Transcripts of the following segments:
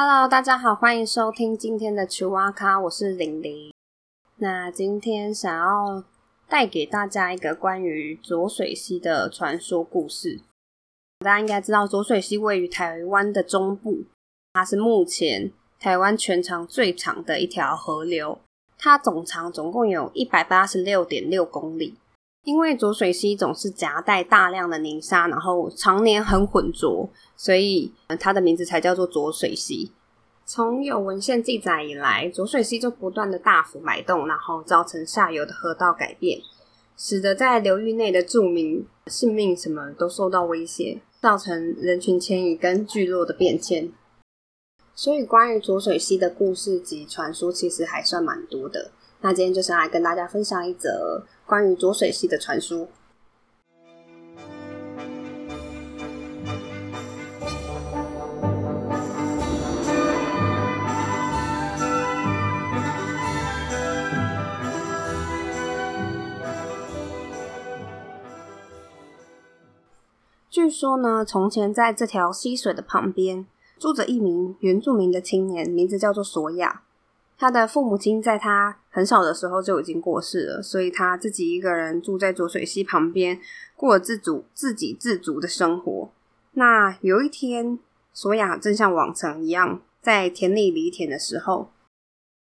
Hello，大家好，欢迎收听今天的球蛙咖，我是玲玲。那今天想要带给大家一个关于浊水溪的传说故事。大家应该知道，浊水溪位于台湾的中部，它是目前台湾全长最长的一条河流，它总长总共有一百八十六点六公里。因为浊水溪总是夹带大量的泥沙，然后常年很浑浊，所以它的名字才叫做浊水溪。从有文献记载以来，浊水溪就不断的大幅摆动，然后造成下游的河道改变，使得在流域内的住民性命什么都受到威胁，造成人群迁移跟聚落的变迁。所以，关于浊水溪的故事及传说，其实还算蛮多的。那今天就是来跟大家分享一则关于浊水溪的传说。据说呢，从前在这条溪水的旁边，住着一名原住民的青年，名字叫做索亚。他的父母亲在他很小的时候就已经过世了，所以他自己一个人住在浊水溪旁边，过自主、自给自足的生活。那有一天，索雅正像往常一样在田里犁田的时候，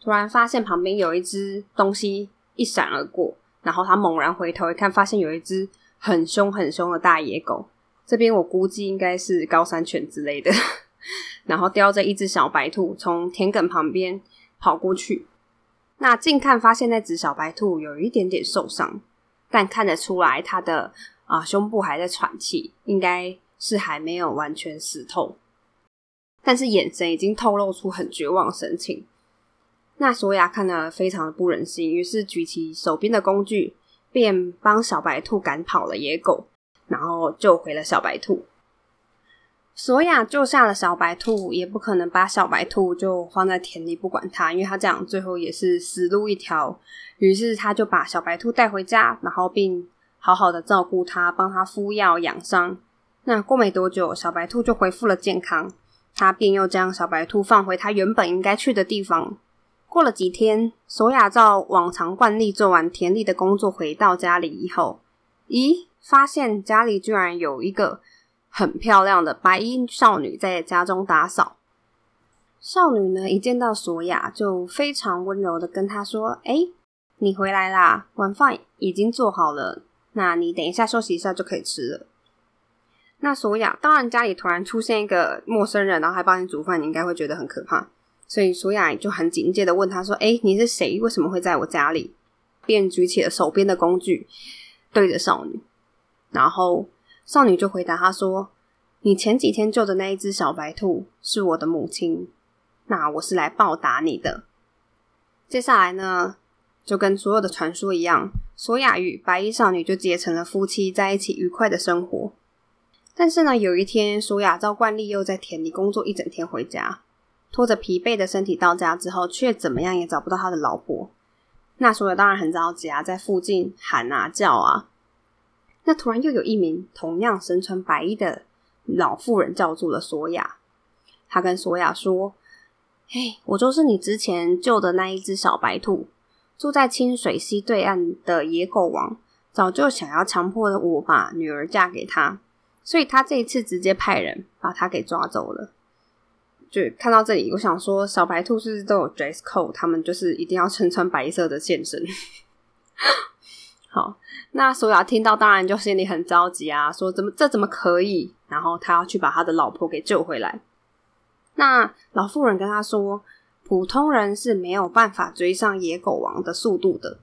突然发现旁边有一只东西一闪而过，然后他猛然回头一看，发现有一只很凶很凶的大野狗。这边我估计应该是高山犬之类的，然后叼着一只小白兔从田埂旁边。跑过去，那近看发现那只小白兔有一点点受伤，但看得出来它的啊胸部还在喘气，应该是还没有完全死透，但是眼神已经透露出很绝望神情。那索亚看了非常的不忍心，于是举起手边的工具，便帮小白兔赶跑了野狗，然后救回了小白兔。索亚救下了小白兔，也不可能把小白兔就放在田里不管它，因为他这样最后也是死路一条。于是他就把小白兔带回家，然后并好好的照顾它，帮它敷药养伤。那过没多久，小白兔就恢复了健康，他便又将小白兔放回它原本应该去的地方。过了几天，索亚照往常惯例做完田里的工作，回到家里以后，咦，发现家里居然有一个。很漂亮的白衣少女在家中打扫。少女呢，一见到索亚就非常温柔的跟他说：“哎，你回来啦，晚饭已经做好了，那你等一下休息一下就可以吃了。”那索亚当然家里突然出现一个陌生人，然后还帮你煮饭，你应该会觉得很可怕，所以索亚就很警戒的问他说：“哎，你是谁？为什么会在我家里？”便举起了手边的工具对着少女，然后。少女就回答他说：“你前几天救的那一只小白兔是我的母亲，那我是来报答你的。”接下来呢，就跟所有的传说一样，索亚与白衣少女就结成了夫妻，在一起愉快的生活。但是呢，有一天，索亚照惯例又在田里工作一整天，回家拖着疲惫的身体到家之后，却怎么样也找不到他的老婆。那索亚当然很着急啊，在附近喊啊叫啊。那突然又有一名同样身穿白衣的老妇人叫住了索亚，他跟索亚说：“嘿，我就是你之前救的那一只小白兔，住在清水溪对岸的野狗王，早就想要强迫我把女儿嫁给他，所以他这一次直接派人把他给抓走了。”就看到这里，我想说，小白兔是不是都有 dress code？他们就是一定要身穿白色的现身。好，那索亚听到当然就心里很着急啊，说怎么这怎么可以？然后他要去把他的老婆给救回来。那老妇人跟他说，普通人是没有办法追上野狗王的速度的。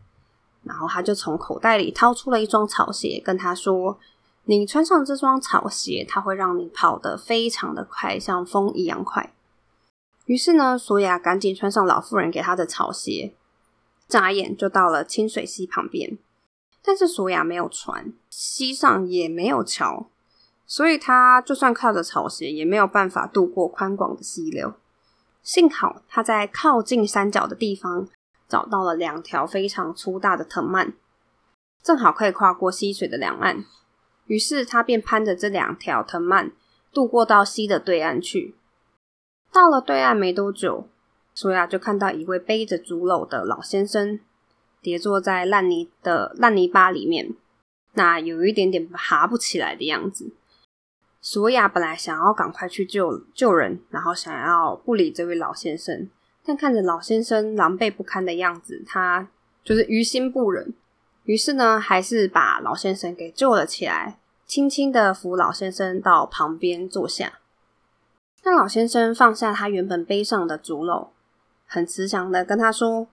然后他就从口袋里掏出了一双草鞋，跟他说：“你穿上这双草鞋，它会让你跑得非常的快，像风一样快。”于是呢，索亚赶紧穿上老妇人给他的草鞋，眨眼就到了清水溪旁边。但是索亚没有船，溪上也没有桥，所以他就算靠着草鞋，也没有办法渡过宽广的溪流。幸好他在靠近山脚的地方找到了两条非常粗大的藤蔓，正好可以跨过溪水的两岸。于是他便攀着这两条藤蔓渡过到溪的对岸去。到了对岸没多久，索亚就看到一位背着竹篓的老先生跌坐在烂泥的烂泥巴里面，那有一点点爬不起来的样子。索亚本来想要赶快去救救人，然后想要不理这位老先生，但看着老先生狼狈不堪的样子，他就是于心不忍。于是呢，还是把老先生给救了起来，轻轻的扶老先生到旁边坐下。那老先生放下他原本背上的竹篓，很慈祥的跟他说：“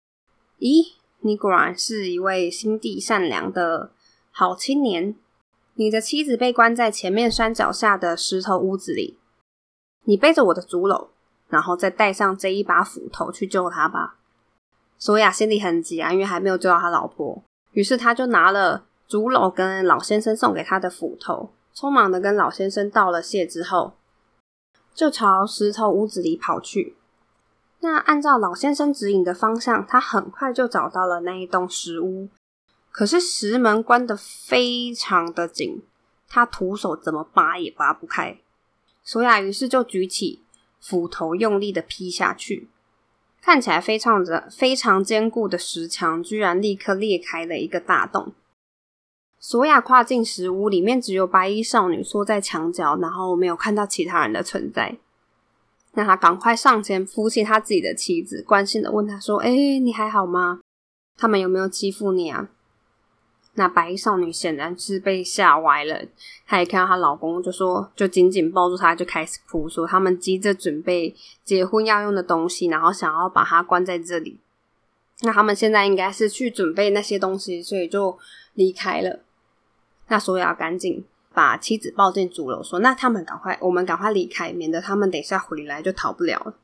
咦，你果然是一位心地善良的好青年。你的妻子被关在前面山脚下的石头屋子里，你背着我的竹篓，然后再带上这一把斧头去救他吧。”索亚心里很急啊，因为还没有救到他老婆。于是他就拿了竹篓跟老先生送给他的斧头，匆忙的跟老先生道了谢之后，就朝石头屋子里跑去。那按照老先生指引的方向，他很快就找到了那一栋石屋。可是石门关得非常的紧，他徒手怎么拔也拔不开。索亚于是就举起斧头，用力的劈下去。看起来非常的非常坚固的石墙，居然立刻裂开了一个大洞。索亚跨进石屋，里面只有白衣少女缩在墙角，然后没有看到其他人的存在。那他赶快上前扶起他自己的妻子，关心的问他说：“哎，你还好吗？他们有没有欺负你啊？”那白衣少女显然是被吓歪了，她一看到她老公，就说就紧紧抱住他，就开始哭，说他们急着准备结婚要用的东西，然后想要把她关在这里。那他们现在应该是去准备那些东西，所以就离开了。那索要赶紧把妻子抱进竹楼，说：“那他们赶快，我们赶快离开，免得他们等一下回来就逃不了了。”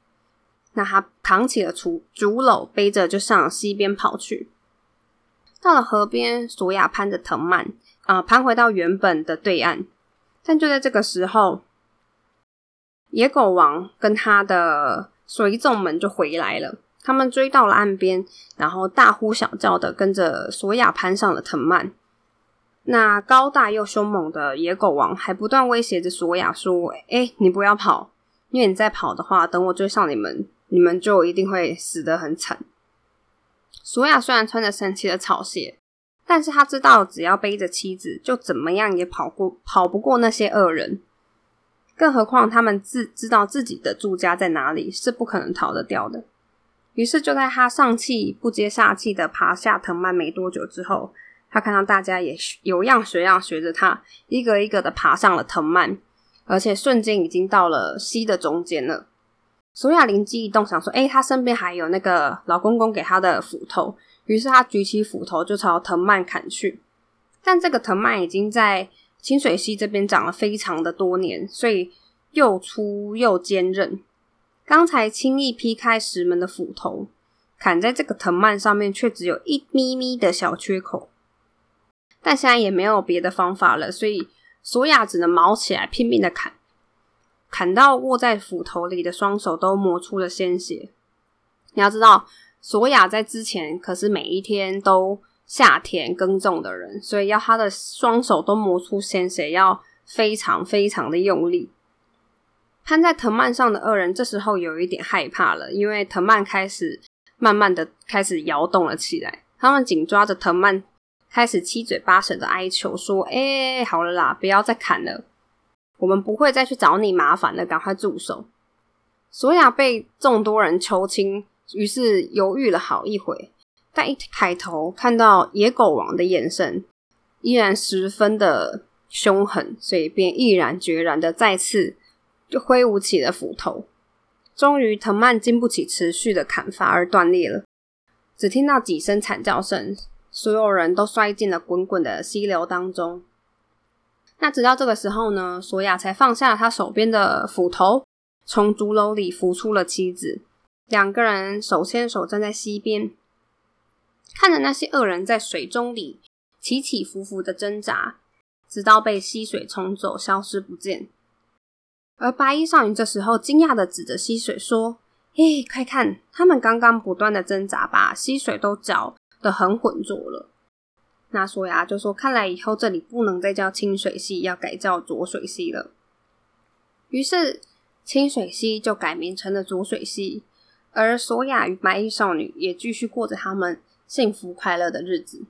那他扛起了竹竹篓，背着就向西边跑去。到了河边，索亚攀着藤蔓，啊，攀回到原本的对岸。但就在这个时候，野狗王跟他的随从们就回来了。他们追到了岸边，然后大呼小叫的跟着索亚攀上了藤蔓。那高大又凶猛的野狗王还不断威胁着索亚说：“哎，你不要跑，因为你再跑的话，等我追上你们，你们就一定会死得很惨。”索亚虽然穿着神奇的草鞋，但是他知道只要背着妻子，就怎么样也跑过跑不过那些恶人。更何况他们自知道自己的住家在哪里，是不可能逃得掉的。于是就在他上气不接下气的爬下藤蔓没多久之后，他看到大家也有样学样学着他，一个一个的爬上了藤蔓，而且瞬间已经到了溪的中间了。索亚灵机一动，想说：“哎，他身边还有那个老公公给他的斧头。”于是他举起斧头就朝藤蔓砍去。但这个藤蔓已经在清水溪这边长了非常的多年，所以又粗又坚韧。刚才轻易劈开石门的斧头，砍在这个藤蔓上面，却只有一咪咪的小缺口。但现在也没有别的方法了，所以索亚只能毛起来拼命的砍。砍到握在斧头里的双手都磨出了鲜血。你要知道，索亚在之前可是每一天都下田耕种的人，所以要他的双手都磨出鲜血，要非常非常的用力。攀在藤蔓上的二人这时候有一点害怕了，因为藤蔓开始慢慢的开始摇动了起来。他们紧抓着藤蔓，开始七嘴八舌的哀求说：“哎，好了啦，不要再砍了。”我们不会再去找你麻烦了，赶快住手！索亚被众多人求亲，于是犹豫了好一会，但一抬头看到野狗王的眼神依然十分的凶狠，所以便毅然决然的再次就挥舞起了斧头。终于，藤蔓经不起持续的砍伐而断裂了，只听到几声惨叫声，所有人都摔进了滚滚的溪流当中。那直到这个时候呢，索亚才放下了他手边的斧头，从竹篓里扶出了妻子，两个人手牵手站在溪边，看着那些恶人在水中里起起伏伏的挣扎，直到被溪水冲走，消失不见。而白衣少女这时候惊讶的指着溪水说：“嘿，快看，他们刚刚不断的挣扎，把溪水都搅的很浑浊了。”那索亚就说：“看来以后这里不能再叫清水溪，要改叫浊水溪了。”于是清水溪就改名成了浊水溪，而索雅与白衣少女也继续过着他们幸福快乐的日子。